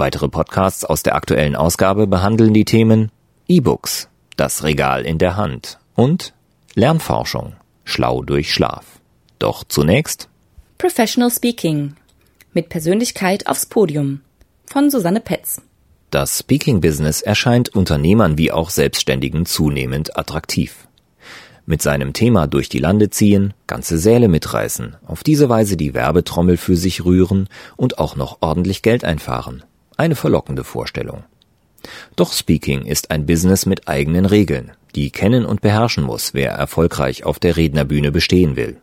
Weitere Podcasts aus der aktuellen Ausgabe behandeln die Themen E-Books, das Regal in der Hand und Lernforschung, schlau durch Schlaf. Doch zunächst Professional Speaking mit Persönlichkeit aufs Podium von Susanne Petz. Das Speaking-Business erscheint Unternehmern wie auch Selbstständigen zunehmend attraktiv. Mit seinem Thema durch die Lande ziehen, ganze Säle mitreißen, auf diese Weise die Werbetrommel für sich rühren und auch noch ordentlich Geld einfahren. Eine verlockende Vorstellung. Doch Speaking ist ein Business mit eigenen Regeln, die kennen und beherrschen muss, wer erfolgreich auf der Rednerbühne bestehen will.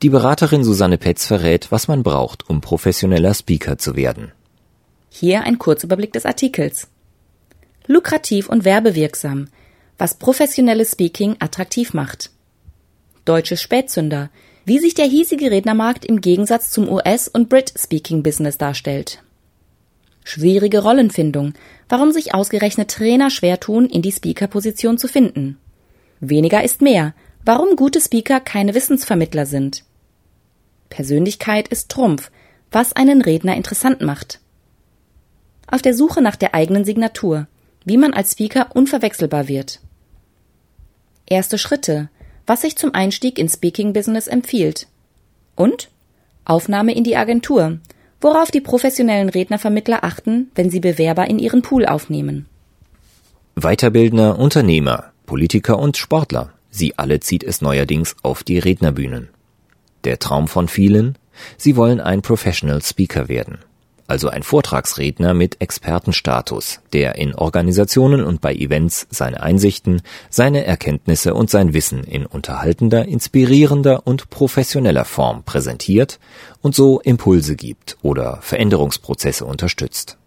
Die Beraterin Susanne Petz verrät, was man braucht, um professioneller Speaker zu werden. Hier ein Kurzüberblick des Artikels. Lukrativ und werbewirksam, was professionelles Speaking attraktiv macht. Deutsche Spätzünder, wie sich der hiesige Rednermarkt im Gegensatz zum US- und Brit-Speaking-Business darstellt. Schwierige Rollenfindung. Warum sich ausgerechnet Trainer schwer tun, in die Speaker-Position zu finden. Weniger ist mehr. Warum gute Speaker keine Wissensvermittler sind. Persönlichkeit ist Trumpf, was einen Redner interessant macht. Auf der Suche nach der eigenen Signatur, wie man als Speaker unverwechselbar wird. Erste Schritte, was sich zum Einstieg ins Speaking-Business empfiehlt. Und Aufnahme in die Agentur, worauf die professionellen Rednervermittler achten, wenn sie Bewerber in ihren Pool aufnehmen. Weiterbildner, Unternehmer, Politiker und Sportler, sie alle zieht es neuerdings auf die Rednerbühnen. Der Traum von vielen? Sie wollen ein Professional Speaker werden also ein Vortragsredner mit Expertenstatus, der in Organisationen und bei Events seine Einsichten, seine Erkenntnisse und sein Wissen in unterhaltender, inspirierender und professioneller Form präsentiert und so Impulse gibt oder Veränderungsprozesse unterstützt.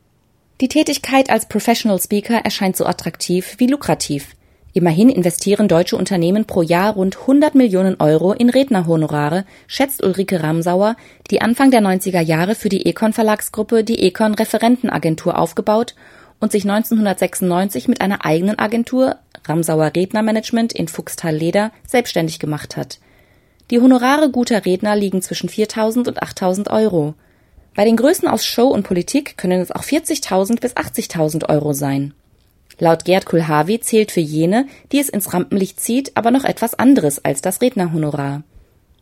Die Tätigkeit als Professional Speaker erscheint so attraktiv wie lukrativ. Immerhin investieren deutsche Unternehmen pro Jahr rund 100 Millionen Euro in Rednerhonorare, schätzt Ulrike Ramsauer, die Anfang der 90er Jahre für die Econ Verlagsgruppe die Econ Referentenagentur aufgebaut und sich 1996 mit einer eigenen Agentur, Ramsauer Rednermanagement in Fuchstal-Leder, selbstständig gemacht hat. Die Honorare guter Redner liegen zwischen 4.000 und 8.000 Euro. Bei den Größen aus Show und Politik können es auch 40.000 bis 80.000 Euro sein. Laut Gerd Kulhavi zählt für jene, die es ins Rampenlicht zieht, aber noch etwas anderes als das Rednerhonorar.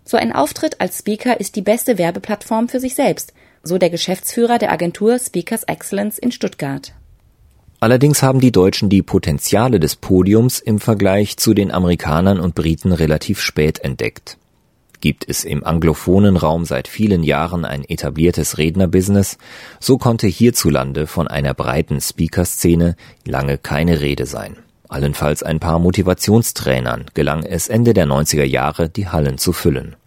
So ein Auftritt als Speaker ist die beste Werbeplattform für sich selbst, so der Geschäftsführer der Agentur Speakers Excellence in Stuttgart. Allerdings haben die Deutschen die Potenziale des Podiums im Vergleich zu den Amerikanern und Briten relativ spät entdeckt gibt es im anglophonen Raum seit vielen Jahren ein etabliertes Rednerbusiness, so konnte hierzulande von einer breiten Speaker-Szene lange keine Rede sein. Allenfalls ein paar Motivationstrainern gelang es Ende der 90er Jahre, die Hallen zu füllen.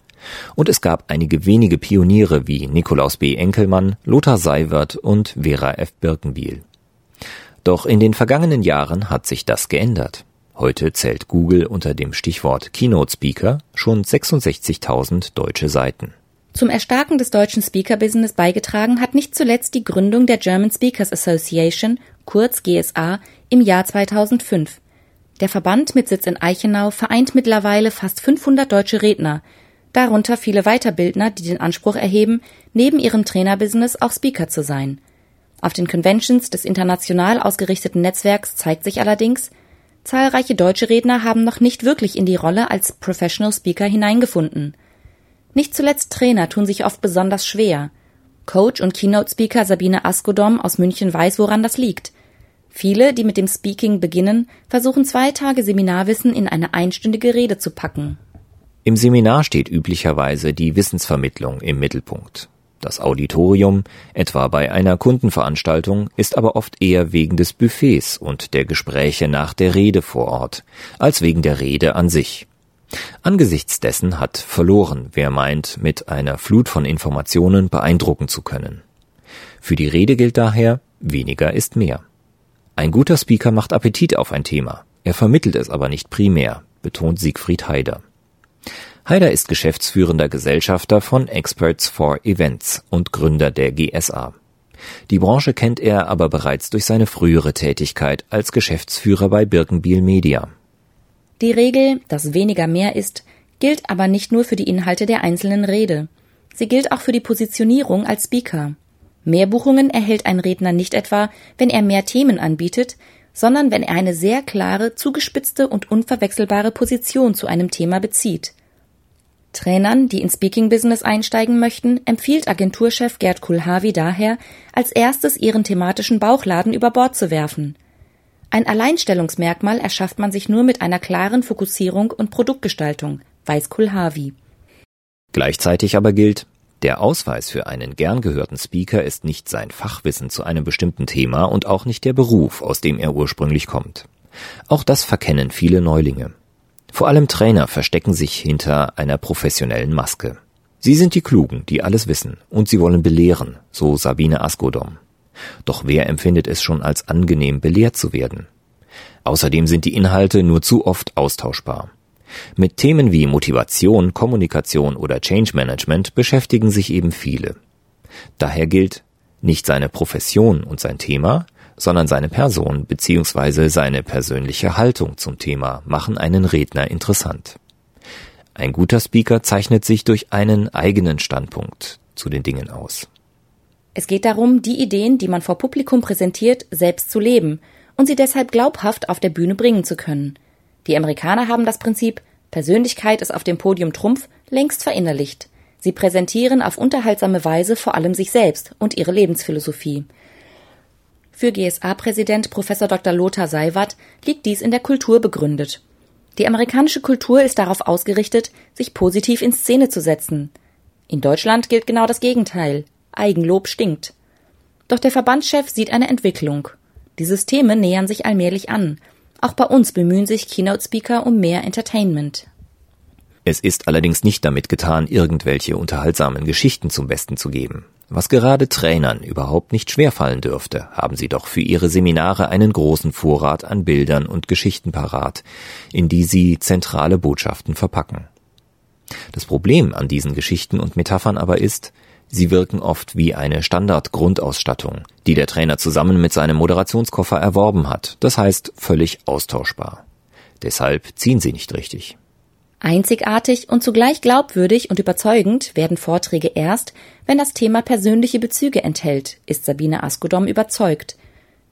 Und es gab einige wenige Pioniere wie Nikolaus B. Enkelmann, Lothar Seiwert und Vera F. Birkenbiel. Doch in den vergangenen Jahren hat sich das geändert. Heute zählt Google unter dem Stichwort Keynote Speaker schon 66.000 deutsche Seiten. Zum Erstarken des deutschen Speaker-Business beigetragen hat nicht zuletzt die Gründung der German Speakers Association, kurz GSA, im Jahr 2005. Der Verband mit Sitz in Eichenau vereint mittlerweile fast 500 deutsche Redner, darunter viele Weiterbildner, die den Anspruch erheben, neben ihrem Trainerbusiness auch Speaker zu sein. Auf den Conventions des international ausgerichteten Netzwerks zeigt sich allerdings, Zahlreiche deutsche Redner haben noch nicht wirklich in die Rolle als Professional Speaker hineingefunden. Nicht zuletzt Trainer tun sich oft besonders schwer. Coach und Keynote Speaker Sabine Askodom aus München weiß, woran das liegt. Viele, die mit dem Speaking beginnen, versuchen zwei Tage Seminarwissen in eine einstündige Rede zu packen. Im Seminar steht üblicherweise die Wissensvermittlung im Mittelpunkt. Das Auditorium, etwa bei einer Kundenveranstaltung, ist aber oft eher wegen des Buffets und der Gespräche nach der Rede vor Ort, als wegen der Rede an sich. Angesichts dessen hat verloren, wer meint, mit einer Flut von Informationen beeindrucken zu können. Für die Rede gilt daher, weniger ist mehr. Ein guter Speaker macht Appetit auf ein Thema. Er vermittelt es aber nicht primär, betont Siegfried Haider. Haider ist geschäftsführender Gesellschafter von Experts for Events und Gründer der GSA. Die Branche kennt er aber bereits durch seine frühere Tätigkeit als Geschäftsführer bei Birkenbiel Media. Die Regel, dass weniger mehr ist, gilt aber nicht nur für die Inhalte der einzelnen Rede. Sie gilt auch für die Positionierung als Speaker. Mehr Buchungen erhält ein Redner nicht etwa, wenn er mehr Themen anbietet, sondern wenn er eine sehr klare, zugespitzte und unverwechselbare Position zu einem Thema bezieht. Trainern, die ins Speaking-Business einsteigen möchten, empfiehlt Agenturchef Gerd Kulhavi daher, als erstes ihren thematischen Bauchladen über Bord zu werfen. Ein Alleinstellungsmerkmal erschafft man sich nur mit einer klaren Fokussierung und Produktgestaltung, weiß Kulhavi. Gleichzeitig aber gilt, der Ausweis für einen gern gehörten Speaker ist nicht sein Fachwissen zu einem bestimmten Thema und auch nicht der Beruf, aus dem er ursprünglich kommt. Auch das verkennen viele Neulinge. Vor allem Trainer verstecken sich hinter einer professionellen Maske. Sie sind die Klugen, die alles wissen, und sie wollen belehren, so Sabine Askodom. Doch wer empfindet es schon als angenehm, belehrt zu werden? Außerdem sind die Inhalte nur zu oft austauschbar. Mit Themen wie Motivation, Kommunikation oder Change Management beschäftigen sich eben viele. Daher gilt, nicht seine Profession und sein Thema, sondern seine Person bzw. seine persönliche Haltung zum Thema machen einen Redner interessant. Ein guter Speaker zeichnet sich durch einen eigenen Standpunkt zu den Dingen aus. Es geht darum, die Ideen, die man vor Publikum präsentiert, selbst zu leben und sie deshalb glaubhaft auf der Bühne bringen zu können. Die Amerikaner haben das Prinzip Persönlichkeit ist auf dem Podium Trumpf längst verinnerlicht. Sie präsentieren auf unterhaltsame Weise vor allem sich selbst und ihre Lebensphilosophie. Für GSA-Präsident Prof. Dr. Lothar Seiwert liegt dies in der Kultur begründet. Die amerikanische Kultur ist darauf ausgerichtet, sich positiv in Szene zu setzen. In Deutschland gilt genau das Gegenteil. Eigenlob stinkt. Doch der Verbandschef sieht eine Entwicklung. Die Systeme nähern sich allmählich an. Auch bei uns bemühen sich Keynote-Speaker um mehr Entertainment. Es ist allerdings nicht damit getan, irgendwelche unterhaltsamen Geschichten zum Besten zu geben. Was gerade Trainern überhaupt nicht schwerfallen dürfte, haben sie doch für ihre Seminare einen großen Vorrat an Bildern und Geschichten parat, in die sie zentrale Botschaften verpacken. Das Problem an diesen Geschichten und Metaphern aber ist, sie wirken oft wie eine Standardgrundausstattung, die der Trainer zusammen mit seinem Moderationskoffer erworben hat, das heißt völlig austauschbar. Deshalb ziehen sie nicht richtig. Einzigartig und zugleich glaubwürdig und überzeugend werden Vorträge erst, wenn das Thema persönliche Bezüge enthält, ist Sabine Askodom überzeugt.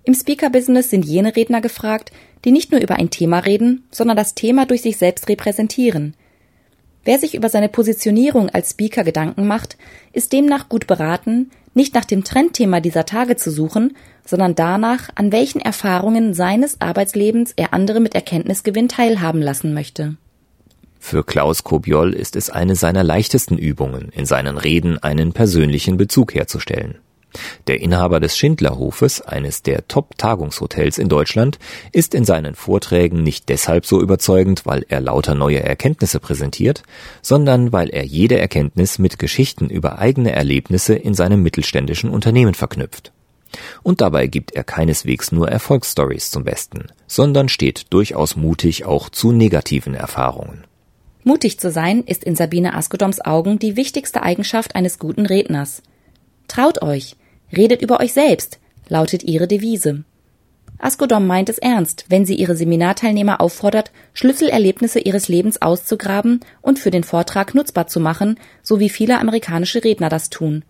Im Speaker-Business sind jene Redner gefragt, die nicht nur über ein Thema reden, sondern das Thema durch sich selbst repräsentieren. Wer sich über seine Positionierung als Speaker Gedanken macht, ist demnach gut beraten, nicht nach dem Trendthema dieser Tage zu suchen, sondern danach, an welchen Erfahrungen seines Arbeitslebens er andere mit Erkenntnisgewinn teilhaben lassen möchte. Für Klaus Kobiol ist es eine seiner leichtesten Übungen, in seinen Reden einen persönlichen Bezug herzustellen. Der Inhaber des Schindlerhofes, eines der Top-Tagungshotels in Deutschland, ist in seinen Vorträgen nicht deshalb so überzeugend, weil er lauter neue Erkenntnisse präsentiert, sondern weil er jede Erkenntnis mit Geschichten über eigene Erlebnisse in seinem mittelständischen Unternehmen verknüpft. Und dabei gibt er keineswegs nur Erfolgsstories zum Besten, sondern steht durchaus mutig auch zu negativen Erfahrungen. Mutig zu sein ist in Sabine Askedoms Augen die wichtigste Eigenschaft eines guten Redners. Traut euch, redet über euch selbst, lautet ihre Devise. Askodom meint es ernst, wenn sie ihre Seminarteilnehmer auffordert, Schlüsselerlebnisse ihres Lebens auszugraben und für den Vortrag nutzbar zu machen, so wie viele amerikanische Redner das tun.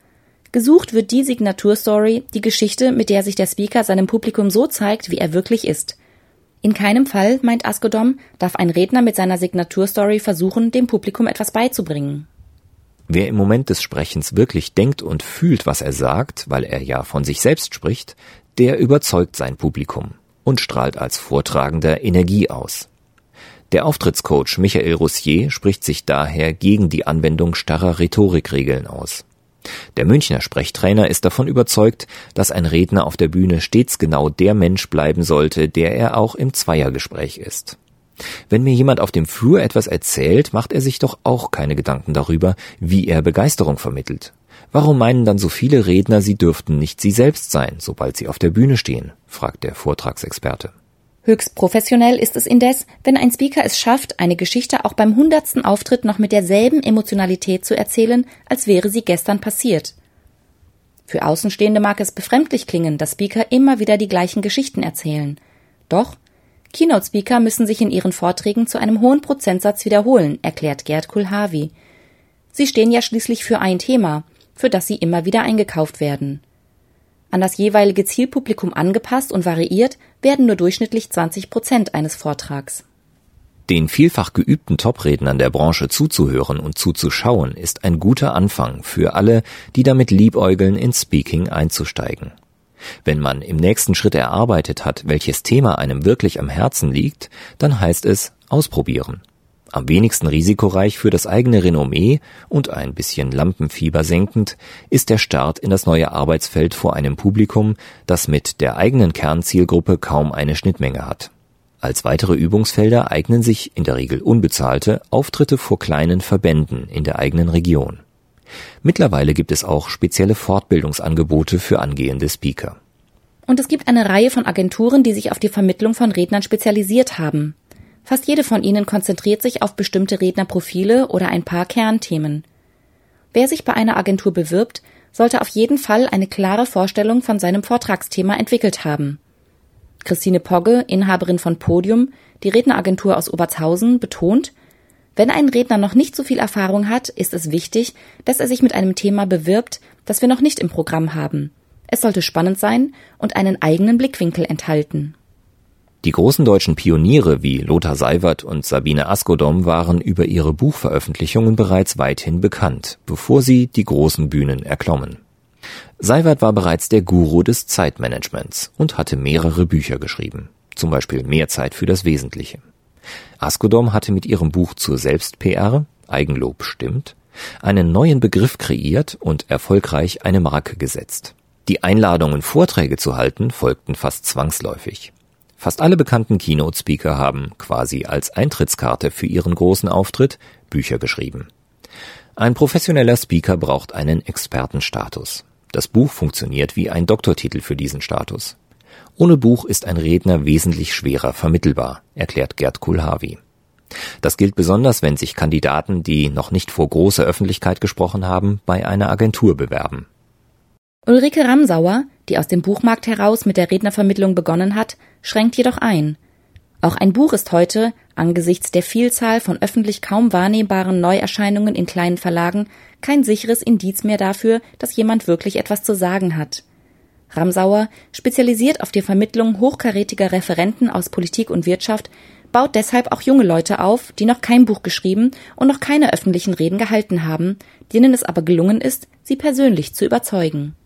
Gesucht wird die Signaturstory, die Geschichte, mit der sich der Speaker seinem Publikum so zeigt, wie er wirklich ist. In keinem Fall, meint Askodom, darf ein Redner mit seiner Signaturstory versuchen, dem Publikum etwas beizubringen. Wer im Moment des Sprechens wirklich denkt und fühlt, was er sagt, weil er ja von sich selbst spricht, der überzeugt sein Publikum und strahlt als Vortragender Energie aus. Der Auftrittscoach Michael Roussier spricht sich daher gegen die Anwendung starrer Rhetorikregeln aus. Der Münchner Sprechtrainer ist davon überzeugt, dass ein Redner auf der Bühne stets genau der Mensch bleiben sollte, der er auch im Zweiergespräch ist. Wenn mir jemand auf dem Flur etwas erzählt, macht er sich doch auch keine Gedanken darüber, wie er Begeisterung vermittelt, Warum meinen dann so viele Redner, sie dürften nicht sie selbst sein, sobald sie auf der Bühne stehen? fragt der Vortragsexperte. Höchst professionell ist es indes, wenn ein Speaker es schafft, eine Geschichte auch beim hundertsten Auftritt noch mit derselben Emotionalität zu erzählen, als wäre sie gestern passiert. Für Außenstehende mag es befremdlich klingen, dass Speaker immer wieder die gleichen Geschichten erzählen. Doch Keynote-Speaker müssen sich in ihren Vorträgen zu einem hohen Prozentsatz wiederholen, erklärt Gerd Kulhavi. Sie stehen ja schließlich für ein Thema, für das sie immer wieder eingekauft werden. An das jeweilige Zielpublikum angepasst und variiert werden nur durchschnittlich 20 Prozent eines Vortrags. Den vielfach geübten Toprednern der Branche zuzuhören und zuzuschauen, ist ein guter Anfang für alle, die damit liebäugeln, ins Speaking einzusteigen. Wenn man im nächsten Schritt erarbeitet hat, welches Thema einem wirklich am Herzen liegt, dann heißt es ausprobieren. Am wenigsten risikoreich für das eigene Renommee und ein bisschen Lampenfieber senkend ist der Start in das neue Arbeitsfeld vor einem Publikum, das mit der eigenen Kernzielgruppe kaum eine Schnittmenge hat. Als weitere Übungsfelder eignen sich in der Regel unbezahlte Auftritte vor kleinen Verbänden in der eigenen Region. Mittlerweile gibt es auch spezielle Fortbildungsangebote für angehende Speaker. Und es gibt eine Reihe von Agenturen, die sich auf die Vermittlung von Rednern spezialisiert haben. Fast jede von ihnen konzentriert sich auf bestimmte Rednerprofile oder ein paar Kernthemen. Wer sich bei einer Agentur bewirbt, sollte auf jeden Fall eine klare Vorstellung von seinem Vortragsthema entwickelt haben. Christine Pogge, Inhaberin von Podium, die Redneragentur aus Obertshausen, betont, wenn ein Redner noch nicht so viel Erfahrung hat, ist es wichtig, dass er sich mit einem Thema bewirbt, das wir noch nicht im Programm haben. Es sollte spannend sein und einen eigenen Blickwinkel enthalten. Die großen deutschen Pioniere wie Lothar Seiwert und Sabine Askodom waren über ihre Buchveröffentlichungen bereits weithin bekannt, bevor sie die großen Bühnen erklommen. Seiwert war bereits der Guru des Zeitmanagements und hatte mehrere Bücher geschrieben, zum Beispiel Mehr Zeit für das Wesentliche. Askodom hatte mit ihrem Buch zur Selbst-PR, Eigenlob stimmt, einen neuen Begriff kreiert und erfolgreich eine Marke gesetzt. Die Einladungen, Vorträge zu halten, folgten fast zwangsläufig. Fast alle bekannten Keynote-Speaker haben quasi als Eintrittskarte für ihren großen Auftritt Bücher geschrieben. Ein professioneller Speaker braucht einen Expertenstatus. Das Buch funktioniert wie ein Doktortitel für diesen Status. Ohne Buch ist ein Redner wesentlich schwerer vermittelbar, erklärt Gerd Kulhavi. Das gilt besonders, wenn sich Kandidaten, die noch nicht vor großer Öffentlichkeit gesprochen haben, bei einer Agentur bewerben. Ulrike Ramsauer, die aus dem Buchmarkt heraus mit der Rednervermittlung begonnen hat, schränkt jedoch ein. Auch ein Buch ist heute, angesichts der Vielzahl von öffentlich kaum wahrnehmbaren Neuerscheinungen in kleinen Verlagen, kein sicheres Indiz mehr dafür, dass jemand wirklich etwas zu sagen hat. Ramsauer, spezialisiert auf die Vermittlung hochkarätiger Referenten aus Politik und Wirtschaft, baut deshalb auch junge Leute auf, die noch kein Buch geschrieben und noch keine öffentlichen Reden gehalten haben, denen es aber gelungen ist, sie persönlich zu überzeugen.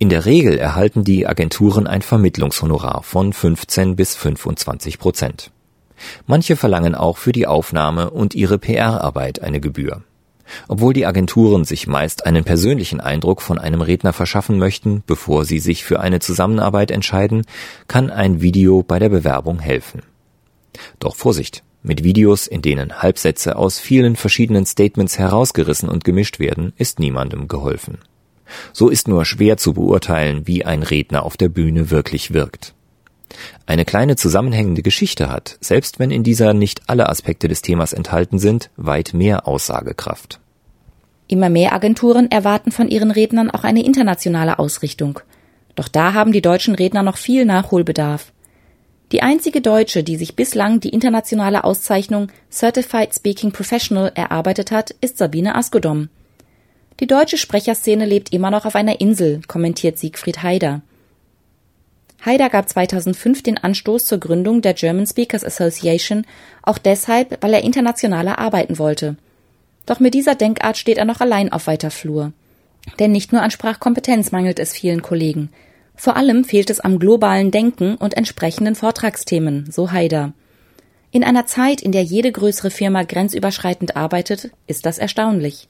In der Regel erhalten die Agenturen ein Vermittlungshonorar von 15 bis 25 Prozent. Manche verlangen auch für die Aufnahme und ihre PR-Arbeit eine Gebühr. Obwohl die Agenturen sich meist einen persönlichen Eindruck von einem Redner verschaffen möchten, bevor sie sich für eine Zusammenarbeit entscheiden, kann ein Video bei der Bewerbung helfen. Doch Vorsicht! Mit Videos, in denen Halbsätze aus vielen verschiedenen Statements herausgerissen und gemischt werden, ist niemandem geholfen. So ist nur schwer zu beurteilen, wie ein Redner auf der Bühne wirklich wirkt. Eine kleine zusammenhängende Geschichte hat, selbst wenn in dieser nicht alle Aspekte des Themas enthalten sind, weit mehr Aussagekraft. Immer mehr Agenturen erwarten von ihren Rednern auch eine internationale Ausrichtung. Doch da haben die deutschen Redner noch viel Nachholbedarf. Die einzige Deutsche, die sich bislang die internationale Auszeichnung Certified Speaking Professional erarbeitet hat, ist Sabine Askodom. Die deutsche Sprecherszene lebt immer noch auf einer Insel, kommentiert Siegfried Haider. Haider gab 2005 den Anstoß zur Gründung der German Speakers Association, auch deshalb, weil er internationaler arbeiten wollte. Doch mit dieser Denkart steht er noch allein auf weiter Flur. Denn nicht nur an Sprachkompetenz mangelt es vielen Kollegen. Vor allem fehlt es am globalen Denken und entsprechenden Vortragsthemen, so Haider. In einer Zeit, in der jede größere Firma grenzüberschreitend arbeitet, ist das erstaunlich.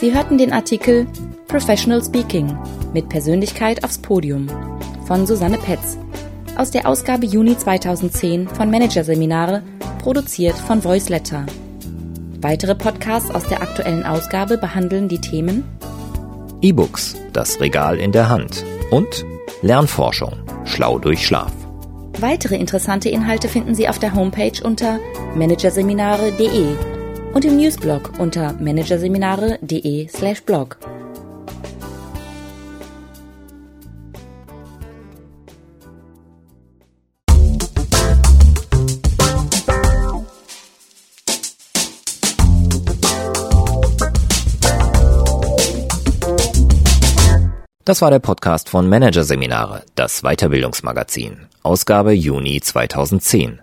Sie hörten den Artikel Professional Speaking Mit Persönlichkeit aufs Podium von Susanne Petz. Aus der Ausgabe Juni 2010 von Managerseminare, produziert von Voiceletter. Weitere Podcasts aus der aktuellen Ausgabe behandeln die Themen E-Books, das Regal in der Hand und Lernforschung, schlau durch Schlaf. Weitere interessante Inhalte finden Sie auf der Homepage unter managerseminare.de und im Newsblog unter managerseminare.de/blog. Das war der Podcast von Managerseminare, das Weiterbildungsmagazin, Ausgabe Juni 2010.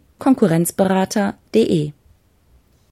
www.konkurrenzberater.de.